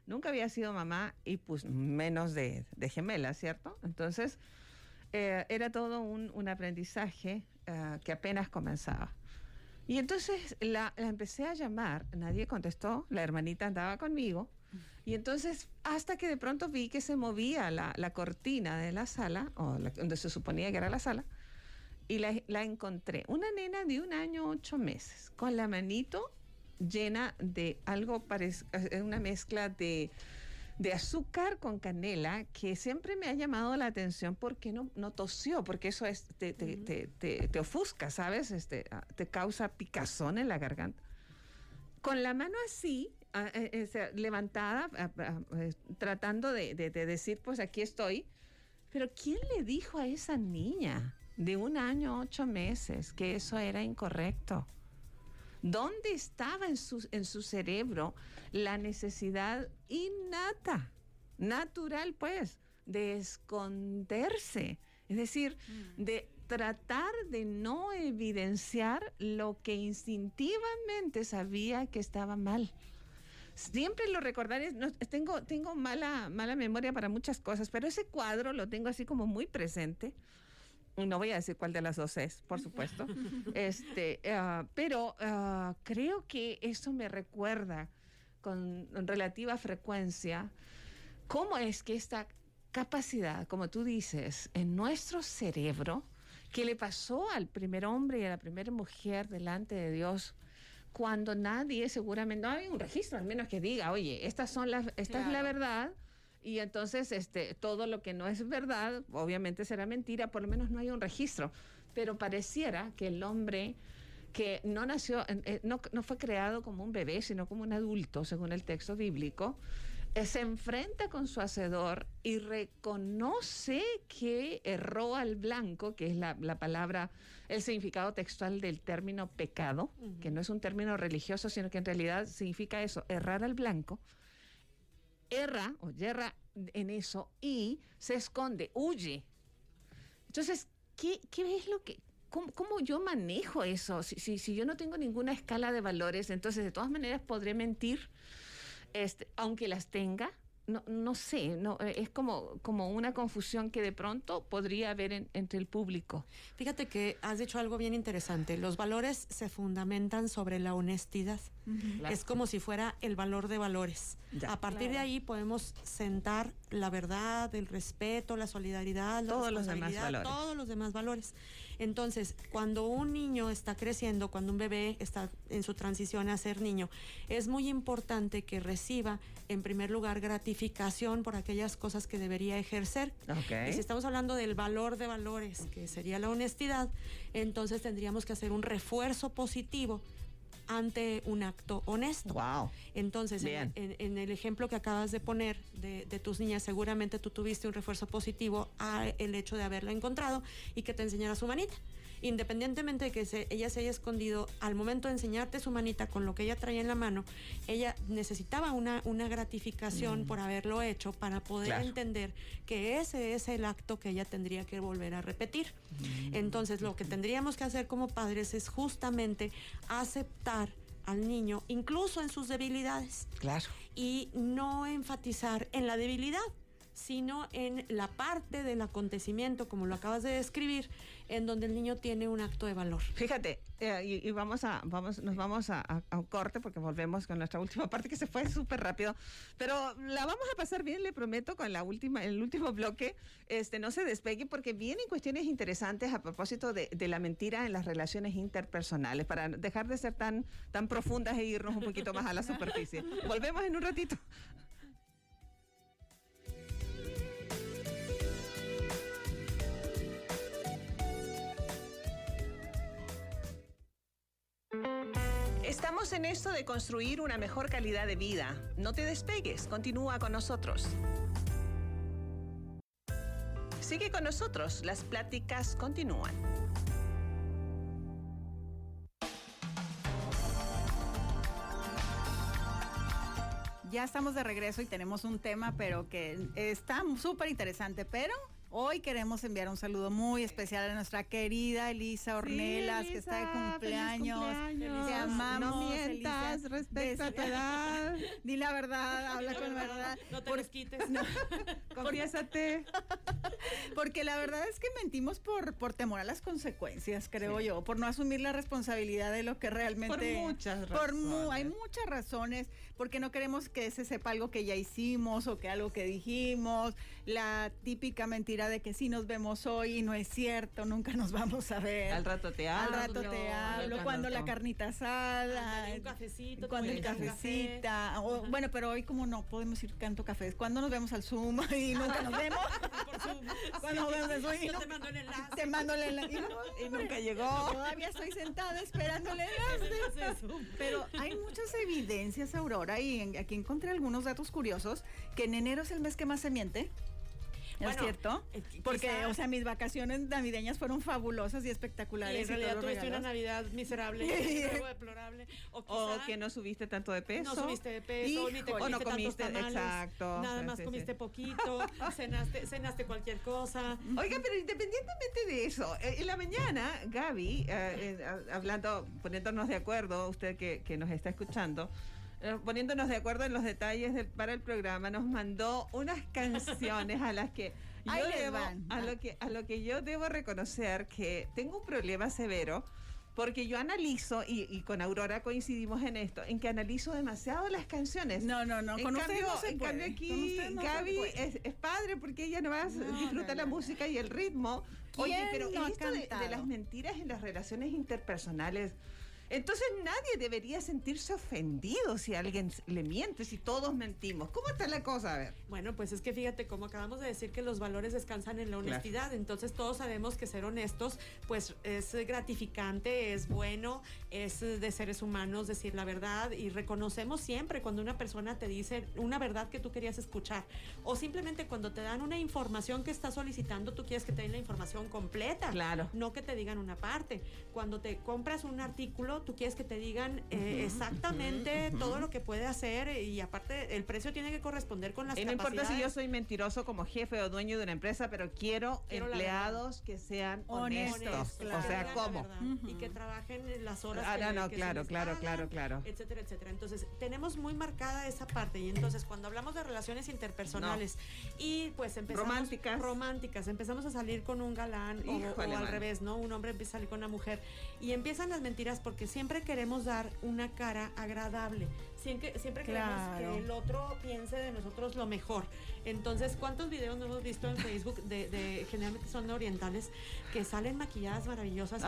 nunca había sido mamá y pues menos de, de gemela, ¿cierto? Entonces eh, era todo un, aprendizaje eh, que apenas comenzaba. Y entonces la, la empecé a llamar, nadie contestó, la hermanita andaba conmigo y entonces, hasta que de pronto vi que se movía la, cortina de la sala, o donde se suponía que era la sala, y la, encontré. Una nena de un año, ocho meses, con la manito llena de algo, parecido, una mezcla de, azúcar con canela que siempre me ha llamado la atención porque no, no tosió, porque eso es, te, te, ofusca, ¿sabes? Este, ah, te causa picazón en la garganta. Con la mano así, eh, eh, levantada, ah, ah, eh, tratando de, decir, pues aquí estoy. Pero ¿quién le dijo a esa niña de un año, ocho meses, que eso era incorrecto? ¿Dónde estaba en su, en su cerebro la necesidad innata, natural, pues, de esconderse? Es decir, mm. de tratar de no evidenciar lo que instintivamente sabía que estaba mal. Siempre lo recordaré, tengo, tengo mala, mala memoria para muchas cosas, pero ese cuadro lo tengo así como muy presente. No voy a decir cuál de las dos es, por supuesto. este, ah, pero ah, creo que eso me recuerda con relativa frecuencia cómo es que esta capacidad, como tú dices, en nuestro cerebro, que le pasó al primer hombre y a la primera mujer delante de Dios, cuando nadie seguramente, no hay un registro al menos que diga, oye, estas son las, esta es la verdad, y entonces este, todo lo que no es verdad, obviamente será mentira, por lo menos no hay un registro. Pero pareciera que el hombre que no nació, eh, no, no fue creado como un bebé, sino como un adulto, según el texto bíblico, eh, se enfrenta con su hacedor y reconoce que erró al blanco, que es la, palabra, el significado textual del término pecado, que no es un término religioso, sino que en realidad significa eso, errar al blanco. Erra o yerra en eso y se esconde, huye. Entonces, ¿qué, qué es lo que, ¿Cómo, yo manejo eso? Si, si, yo no tengo ninguna escala de valores, entonces de todas maneras podré mentir este, aunque las tenga, no, no sé, no, eh, es como, como una confusión que de pronto podría haber entre el público. Fíjate que has dicho algo bien interesante. Los valores se fundamentan sobre la honestidad. Es como si fuera el valor de valores. A partir de ahí podemos sentar la verdad, el respeto, la solidaridad, todos los demás valores. Todos los demás valores. Entonces, cuando un niño está creciendo, cuando un bebé está en su transición a ser niño, es muy importante que reciba, en primer lugar, gratificación por aquellas cosas que debería ejercer. Y si estamos hablando del valor de valores, que sería la honestidad, entonces tendríamos que hacer un refuerzo positivo ante un acto honesto. Wow. Entonces, en, el ejemplo que acabas de poner de, tus niñas, seguramente tú tuviste un refuerzo positivo a el hecho de haberla encontrado y que te enseñara su manita independientemente de que ella se haya escondido, al momento de enseñarte su manita con lo que ella traía en la mano, ella necesitaba una, una gratificación mm. por haberlo hecho para poder entender que ese es el acto que ella tendría que volver a repetir. Mm. Entonces, lo que tendríamos que hacer como padres es justamente aceptar al niño, incluso en sus debilidades. Claro. Y no enfatizar en la debilidad, sino en la parte del acontecimiento, como lo acabas de describir, en donde el niño tiene un acto de valor. Fíjate, eh, y, vamos a, vamos, nos vamos a, un corte porque volvemos con nuestra última parte que se fue súper rápido, pero la vamos a pasar bien, le prometo, con la última, el último bloque. Este, no se despegue porque vienen cuestiones interesantes a propósito de, de la mentira en las relaciones interpersonales, para dejar de ser tan, tan profundas e irnos un poquito más a la superficie. Volvemos en un ratito. Estamos en esto de construir una mejor calidad de vida. No te despegues, continúa con nosotros. Sigue con nosotros, las pláticas continúan. Ya estamos de regreso y tenemos un tema, pero que está súper interesante, pero Hoy queremos enviar un saludo muy especial a nuestra querida Elisa Ornelas, que está de cumpleaños. Te amamos. No mientas respecto a tu edad. Di la verdad, habla con la verdad. No te los quites. Confiésate. Porque la verdad es que mentimos por, por temor a las consecuencias, creo yo, por no asumir la responsabilidad de lo que realmente. Por muchas razones. hay muchas razones, porque no queremos que se sepa algo que ya hicimos o que algo que dijimos. La típica mentira de que sí nos vemos hoy y no es cierto, nunca nos vamos a ver. Al rato te hablo. Al rato te hablo, cuando la carnita asada. un cafecito. Cuando el cafecita. bueno, pero hoy como no podemos ir canto cafés. Cuando nos vemos al Zoom y nunca nos vemos. Cuando nos vemos al Zoom. Yo te mando el enlace. Te mando el enlace. Y, nunca llegó. Todavía estoy sentada esperando el enlace. Pero hay muchas evidencias, Aurora, y aquí encontré algunos datos curiosos, que en enero es el mes que más se miente. ¿Es cierto? Eh, Porque, o sea, mis vacaciones navideñas fueron fabulosas y espectaculares. Y en realidad tuviste una Navidad miserable, deplorable. O, que no subiste tanto de peso. No subiste de peso, ni te comiste, o no comiste exacto. Nada más comiste poquito, cenaste, cenaste cualquier cosa. Oiga, pero independientemente de eso, eh, en la mañana, Gaby, eh, hablando, poniéndonos de acuerdo, usted que, que nos está escuchando, eh, poniéndonos de acuerdo en los detalles para el programa, nos mandó unas canciones a las que yo debo, a lo que a lo que yo debo reconocer que tengo un problema severo porque yo analizo, y, con Aurora coincidimos en esto, en que analizo demasiado las canciones. No, no, no, con cambio, no En cambio aquí Gaby es, padre porque ella no va a disfrutar la música y el ritmo. Oye, pero esto de, de, las mentiras en las relaciones interpersonales, entonces nadie debería sentirse ofendido si alguien le miente, si todos mentimos. ¿Cómo está la cosa? A ver. Bueno, pues es que fíjate, como acabamos de decir que los valores descansan en la honestidad, entonces todos sabemos que ser honestos pues es gratificante, es bueno, es de seres humanos decir la verdad y reconocemos siempre cuando una persona te dice una verdad que tú querías escuchar o simplemente cuando te dan una información que estás solicitando, tú quieres que te den la información completa, claro. no que te digan una parte. Cuando te compras un artículo, tú quieres que te digan eh, exactamente todo lo que puede hacer y aparte el precio tiene que corresponder con las y no importa si yo soy mentiroso como jefe o dueño de una empresa, pero quiero, empleados que sean honestos. o sea, ¿cómo? Y que trabajen las horas ah, que, no, claro, claro, claro, claro. Etcétera, etcétera. Entonces, tenemos muy marcada esa parte y entonces cuando hablamos de relaciones interpersonales y pues empezamos románticas románticas, empezamos a salir con un galán o, al revés, ¿no? Un hombre empieza a salir con una mujer y empiezan las mentiras porque siempre queremos dar una cara agradable. Siempre, siempre queremos que el otro piense de nosotros lo mejor. Entonces, ¿cuántos videos no hemos visto en Facebook de, generalmente son de orientales que salen maquilladas maravillosas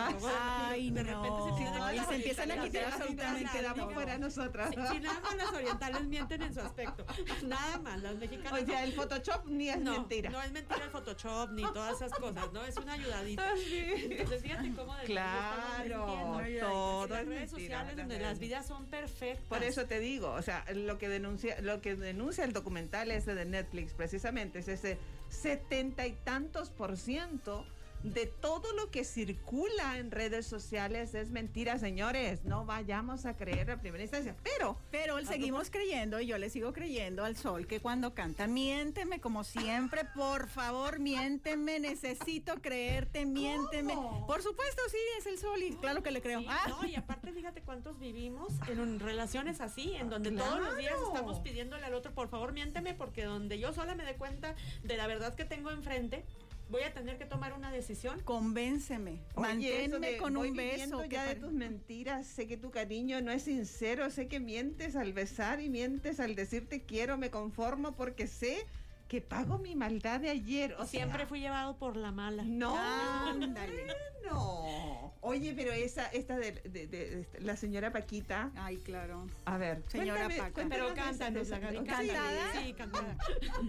y de repente se, se empiezan a quitar absolutamente quedamos fuera nosotras. Si, nada más las orientales mienten en su aspecto. Nsea, más, las mexicanas. O sea, el Photoshop ni es mentira. No es mentira el Photoshop ni todas esas cosas, ¿no? Es una ayudadita. Ah, Entonces, fíjate cómo de Claro, todo. Las redes sociales donde las vidas son perfectas. Por eso te digo, o sea, lo que denuncia, lo que denuncia el documental ese de Netflix precisamente es ese setenta y tantos por ciento de todo lo que circula en redes sociales es mentira, señores. No vayamos a creer a primera instancia. Pero. Pero seguimos creyendo, y yo le sigo creyendo al sol que cuando canta, miénteme como siempre, por favor, miénteme, necesito creerte, miénteme. Por supuesto, sí, es el sol, y claro que le creo. ah. No, y aparte, fíjate cuántos vivimos en relaciones así, en donde todos los días estamos pidiéndole al otro, por favor, miénteme, porque donde yo sola me dé cuenta de la verdad que tengo enfrente, voy a tener que tomar una decisión. Convénceme, manténme con un beso. ya de tus mentiras, sé que tu cariño no es sincero, sé que mientes al besar y mientes al decirte quiero, me conformo porque sé que pago mi maldad de ayer. O Siempre fui llevado por la mala. No, ándale. No. Oye, pero esa, esta de, la señora Paquita. Ay, claro. A ver, señora Paquita. Pero cántanos, ¿Cantada? Sí, cantada.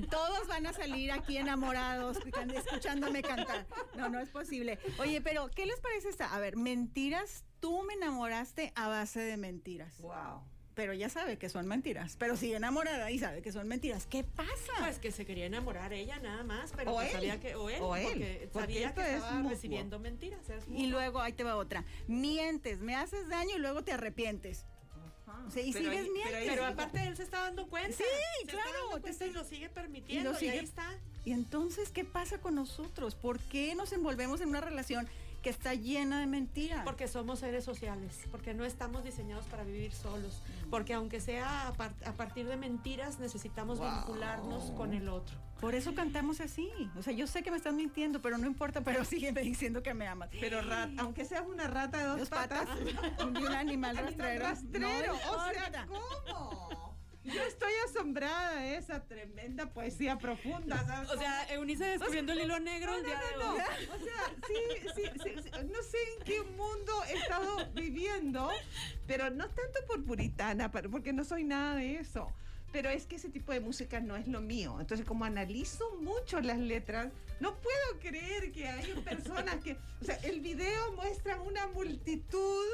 Todos van a salir aquí enamorados, escuchándome cantar. No, no es posible. Oye, pero, ¿qué les parece esta? A ver, mentiras, tú me enamoraste a base de mentiras. Wow pero ya sabe que son mentiras. Pero sigue enamorada y sabe que son mentiras. ¿Qué pasa? Pues que se quería enamorar ella nada más, pero o él. sabía que o él, porque, sabía que estaba recibiendo mentiras. Y luego ahí te va otra. Mientes, me haces daño y luego te arrepientes. O sea, y sigues mientes. Pero, aparte él se está dando cuenta. Sí, claro. te y lo sigue permitiendo y, ahí está. Y entonces, ¿qué pasa con nosotros? ¿Por qué nos envolvemos en una relación que está llena de mentiras. Porque somos seres sociales, porque no estamos diseñados para vivir solos, porque aunque sea a, partir de mentiras, necesitamos vincularnos con el otro. Por eso cantamos así. O sea, yo sé que me estás mintiendo, pero no importa, pero sígueme diciendo que me amas. Pero aunque seas una rata de dos, patas, y un animal rastrero. rastrero. o sea, ¿cómo? Yo estoy asombrada de esa tremenda poesía profunda. O sea, Eunice descubriendo el hilo negro el día de hoy. O sea, sí, sí, sí, no sé en qué mundo he estado viviendo, pero no tanto por puritana, porque no soy nada de eso. Pero es que ese tipo de música no es lo mío. Entonces, como analizo mucho las letras, no puedo creer que hay personas que... O sea, el video muestra una multitud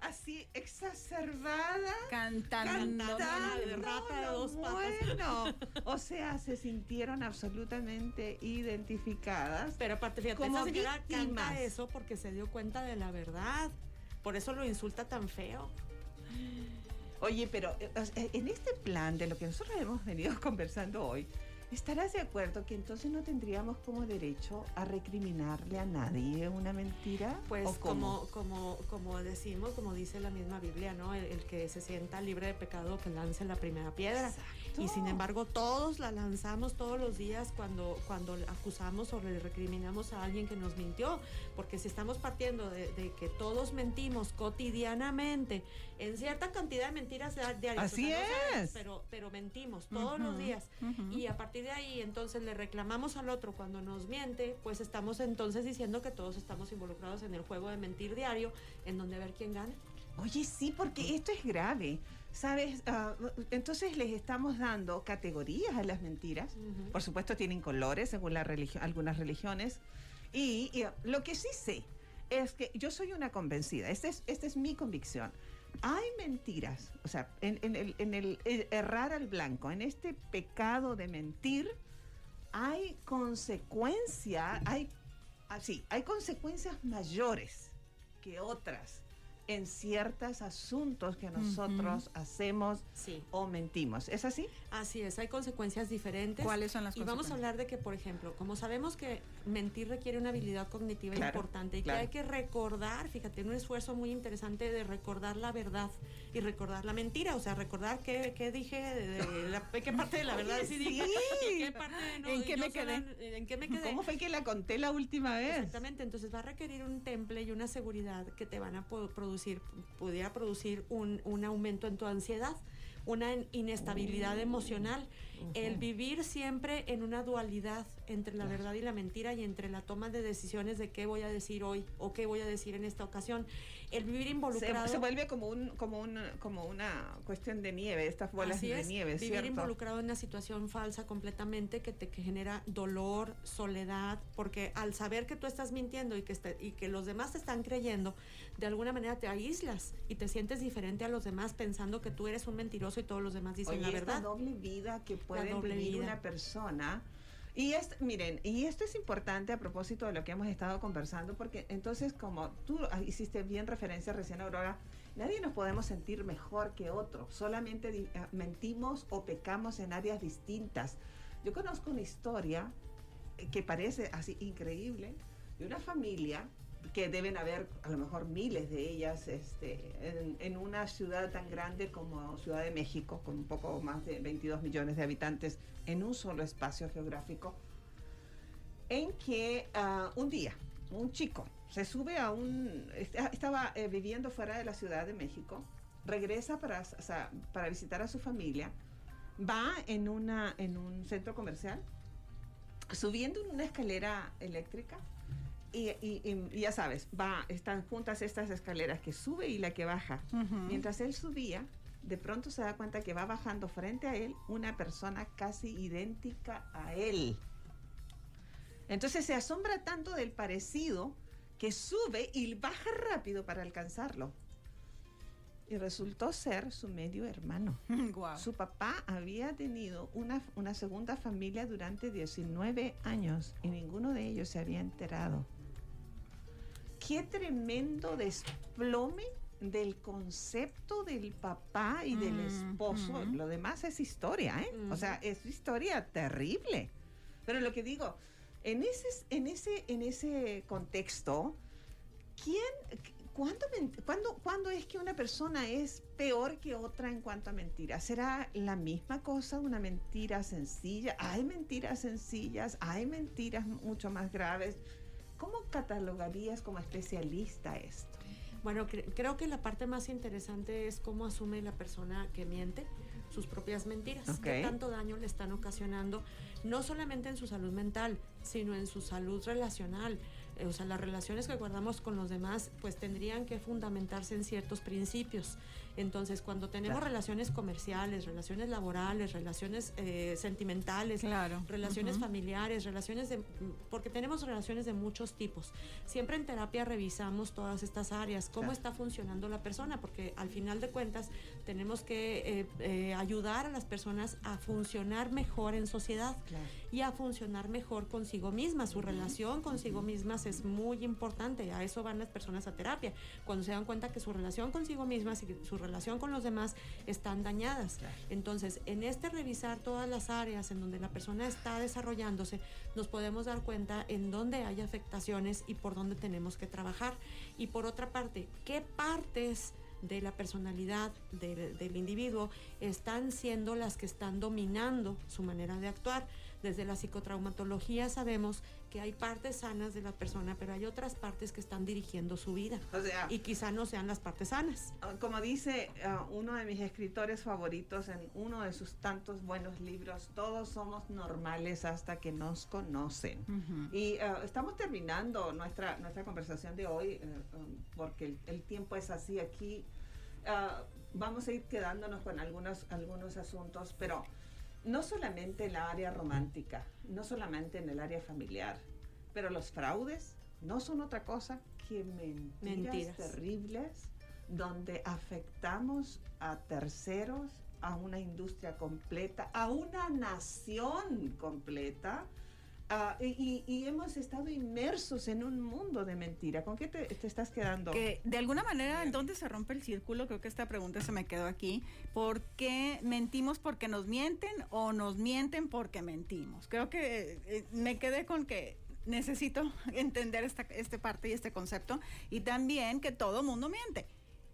así exacerbada. Cantando. de rata de dos Bueno, o sea, se sintieron absolutamente identificadas. Pero aparte, fíjate, como esa señora canta eso porque se dio cuenta de la verdad. Por eso lo insulta tan feo. Oye, pero eh, en este plan de lo que nosotros hemos venido conversando hoy, ¿Estarás de acuerdo que entonces no tendríamos como derecho a recriminarle a nadie una mentira? Pues como, como, como decimos, como dice la misma Biblia, ¿no? El, que se sienta libre de pecado que lance la primera piedra. Y sin embargo, todos la lanzamos todos los días cuando, cuando acusamos o le recriminamos a alguien que nos mintió. Porque si estamos partiendo de, que todos mentimos cotidianamente, en cierta cantidad de mentiras diarias. Así es. pero, pero mentimos todos los días. Y a partir de ahí entonces le reclamamos al otro cuando nos miente, pues estamos entonces diciendo que todos estamos involucrados en el juego de mentir diario, en donde ver quién gana. Oye, sí, porque esto es grave. ¿Sabes? Ah, entonces les estamos dando categorías a las mentiras. Por supuesto, tienen colores según la religión, algunas religiones. Y, lo que sí sé es que yo soy una convencida. Esta es, esta es mi convicción hay mentiras, o sea, en, el, en, el, errar al blanco, en este pecado de mentir, hay consecuencias, hay, así, hay consecuencias mayores que otras en ciertos asuntos que nosotros hacemos o mentimos. ¿Es así? Así es, hay consecuencias diferentes. ¿Cuáles son las y vamos a hablar de que, por ejemplo, como sabemos que mentir requiere una habilidad cognitiva importante y que hay que recordar, fíjate, un esfuerzo muy interesante de recordar la verdad y recordar la mentira, o sea, recordar qué, qué dije, de, la, qué parte de la verdad sí, dije, qué parte no, ¿En qué me quedé? ¿En qué me quedé? ¿Cómo fue que la conté la última vez? Exactamente, entonces va a requerir un temple y una seguridad que te van a producir pudiera producir un, un aumento en tu ansiedad una inestabilidad emocional, el vivir siempre en una dualidad entre la verdad y la mentira y entre la toma de decisiones de qué voy a decir hoy o qué voy a decir en esta ocasión. El vivir involucrado. Se, vuelve como, un, como, un, como una cuestión de nieve, estas bolas de nieve. Vivir involucrado en una situación falsa completamente que te genera dolor, soledad, porque al saber que tú estás mintiendo y que, y que los demás te están creyendo, de alguna manera te aíslas y te sientes diferente a los demás pensando que tú eres un mentiroso y todos los demás dicen la verdad. Esta doble vida que puede vivir una persona. Y es, miren, y esto es importante a propósito de lo que hemos estado conversando, porque entonces, como tú hiciste bien referencia recién, Aurora, nadie nos podemos sentir mejor que otro, solamente eh, mentimos o pecamos en áreas distintas. Yo conozco una historia eh, que parece así increíble de una familia que deben haber a lo mejor miles de ellas este, en, una ciudad tan grande como Ciudad de México, con un poco más de 22 millones de habitantes en un solo espacio geográfico, en que ah, un día un chico se sube a un... estaba eh, viviendo fuera de la Ciudad de México, regresa para, para visitar a su familia, va en, una, en un centro comercial, subiendo en una escalera eléctrica, y, ya sabes, va, están juntas estas escaleras que sube y la que baja. Mientras él subía, de pronto se da cuenta que va bajando frente a él una persona casi idéntica a él. Entonces se asombra tanto del parecido que sube y baja rápido para alcanzarlo. Y resultó ser su medio hermano. Su papá había tenido una, una segunda familia durante 19 años y ninguno de ellos se había enterado qué tremendo desplome del concepto del papá y del esposo. Lo demás es historia, ¿eh? O sea, es historia terrible. Pero lo que digo, en ese, en ese, en ese contexto, ¿quién, cuándo, cuándo, cuándo es que una persona es peor que otra en cuanto a mentiras? ¿Será la misma cosa, una mentira sencilla? Hay mentiras sencillas, hay mentiras mucho más graves. ¿Cómo catalogarías como especialista esto? Bueno, creo que la parte más interesante es cómo asume la persona que miente sus propias mentiras, qué tanto daño le están ocasionando, no solamente en su salud mental, sino en su salud relacional. Eh, o sea, las relaciones que guardamos con los demás, pues tendrían que fundamentarse en ciertos principios. Entonces, cuando tenemos relaciones comerciales, relaciones laborales, relaciones eh, sentimentales, relaciones familiares, relaciones de... porque tenemos relaciones de muchos tipos. Siempre en terapia revisamos todas estas áreas, cómo está funcionando la persona, porque al final de cuentas tenemos que eh, eh, ayudar a las personas a funcionar mejor en sociedad y a funcionar mejor consigo misma. Su relación consigo mismas es muy importante. A eso van las personas a terapia. Cuando se dan cuenta que su relación consigo mismas y su relación con los demás están dañadas. Entonces, en este revisar todas las áreas en donde la persona está desarrollándose, nos podemos dar cuenta en dónde hay afectaciones y por dónde tenemos que trabajar. Y por otra parte, ¿qué partes de la personalidad del individuo están siendo las que están dominando su manera de actuar? Desde la psicotraumatología sabemos que hay partes sanas de la persona, pero hay otras partes que están dirigiendo su vida. y quizá no sean las partes sanas. Ah, como dice ah, uno de mis escritores favoritos en uno de sus tantos buenos libros, todos somos normales hasta que nos conocen. Y ah, estamos terminando nuestra, nuestra conversación de hoy, eh, um, porque el, tiempo es así aquí. vamos a ir quedándonos con algunos, algunos asuntos, pero no solamente en la área romántica, no solamente en el área familiar, pero los fraudes no son otra cosa que mentiras, terribles donde afectamos a terceros, a una industria completa, a una nación completa Ah, y, hemos estado inmersos en un mundo de mentira. ¿Con qué te, estás quedando? Que de alguna manera, ¿en dónde se rompe el círculo? Creo que esta pregunta se me quedó aquí. ¿Por qué mentimos porque nos mienten o nos mienten porque mentimos? Creo que eh, me quedé con que necesito entender esta, este parte y este concepto y también que todo mundo miente.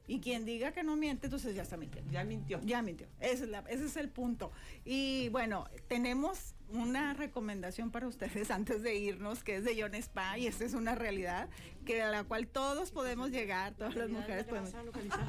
Y quien diga que no miente, entonces ya está mintiendo. Ya mintió. Ya mintió. Ese es, la, ese es el punto. Y bueno, tenemos una recomendación para ustedes antes de irnos, que es de John Spa, y esta es una realidad que a la cual todos podemos llegar, todas las mujeres podemos.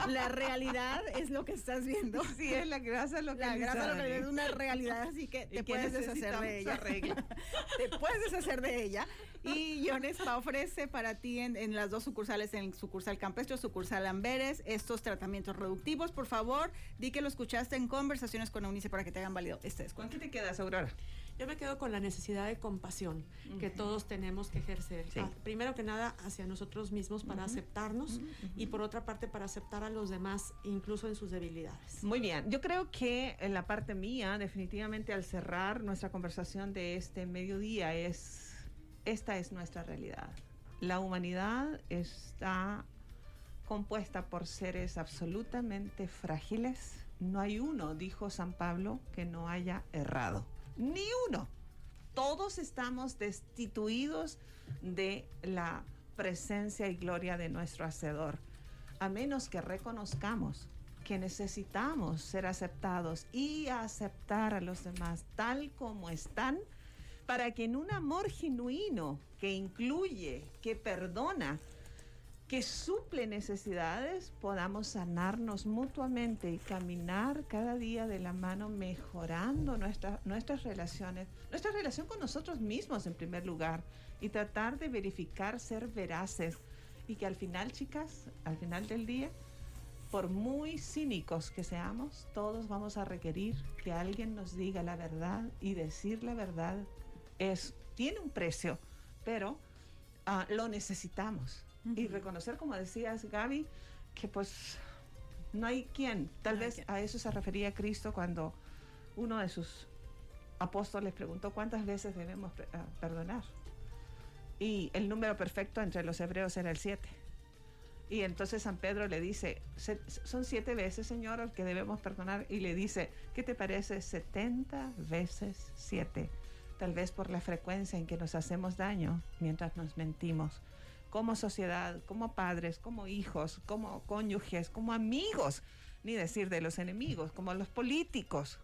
La realidad es lo que estás viendo. Sí, es la grasa localizada. La grasa localizada es una realidad, así que te puedes deshacer de ella. te puedes deshacer de ella. Y John Spa ofrece para ti en, las dos sucursales, en sucursal Campestre, sucursal Amberes, estos tratamientos reductivos. Por favor, di que lo escuchaste en conversaciones con Eunice para que te hagan válido este descuento. ¿Con qué te quedas, Aurora? Yo me quedo con la necesidad de compasión que todos tenemos que ejercer. Ah, primero que nada hacia nosotros mismos para aceptarnos y por otra parte para aceptar a los demás incluso en sus debilidades. Muy bien, yo creo que en la parte mía definitivamente al cerrar nuestra conversación de este mediodía es, esta es nuestra realidad. La humanidad está compuesta por seres absolutamente frágiles. No hay uno, dijo San Pablo, que no haya errado. Ni uno. Todos estamos destituidos de la presencia y gloria de nuestro Hacedor, a menos que reconozcamos que necesitamos ser aceptados y aceptar a los demás tal como están, para que en un amor genuino que incluye, que perdona, que suple necesidades, podamos sanarnos mutuamente y caminar cada día de la mano mejorando nuestras relaciones, nuestra relación con nosotros mismos en primer lugar y tratar de verificar ser veraces. Y que al final, chicas, al final del día, por muy cínicos que seamos, todos vamos a requerir que alguien nos diga la verdad y decir la verdad es tiene un precio, pero ah, lo necesitamos y reconocer, como decías Gaby, que pues no hay quien. Tal vez a eso se refería Cristo cuando uno de sus apóstoles preguntó cuántas veces debemos ah, perdonar. Y el número perfecto entre los hebreos era el siete. Y entonces San Pedro le dice, son siete veces, Señor, que debemos perdonar. Y le dice, ¿qué te parece? 70 veces siete. Tal vez por la frecuencia en que nos hacemos daño mientras nos mentimos como sociedad, como padres, como hijos, como cónyuges, como amigos, ni decir de los enemigos, como los políticos,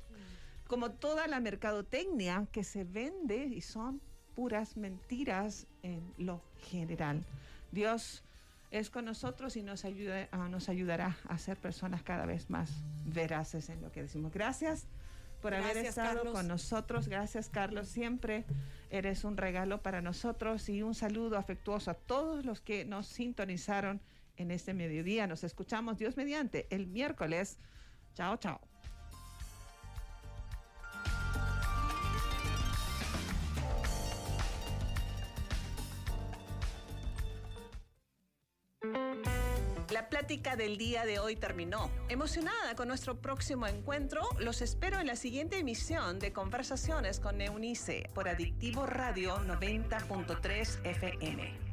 como toda la mercadotecnia que se vende y son puras mentiras en lo general. Dios es con nosotros y nos, ayuda, ah, nos ayudará a ser personas cada vez más veraces en lo que decimos. Gracias por haber estado con nosotros. Gracias, Carlos. Siempre eres un regalo para nosotros y un saludo afectuoso a todos los que nos sintonizaron en este mediodía. Nos escuchamos, Dios mediante, el miércoles. Chao, chao. La plática del día de hoy terminó. Emocionada con nuestro próximo encuentro, los espero en la siguiente emisión de Conversaciones con Eunice por Adictivo Radio 90.3 FM.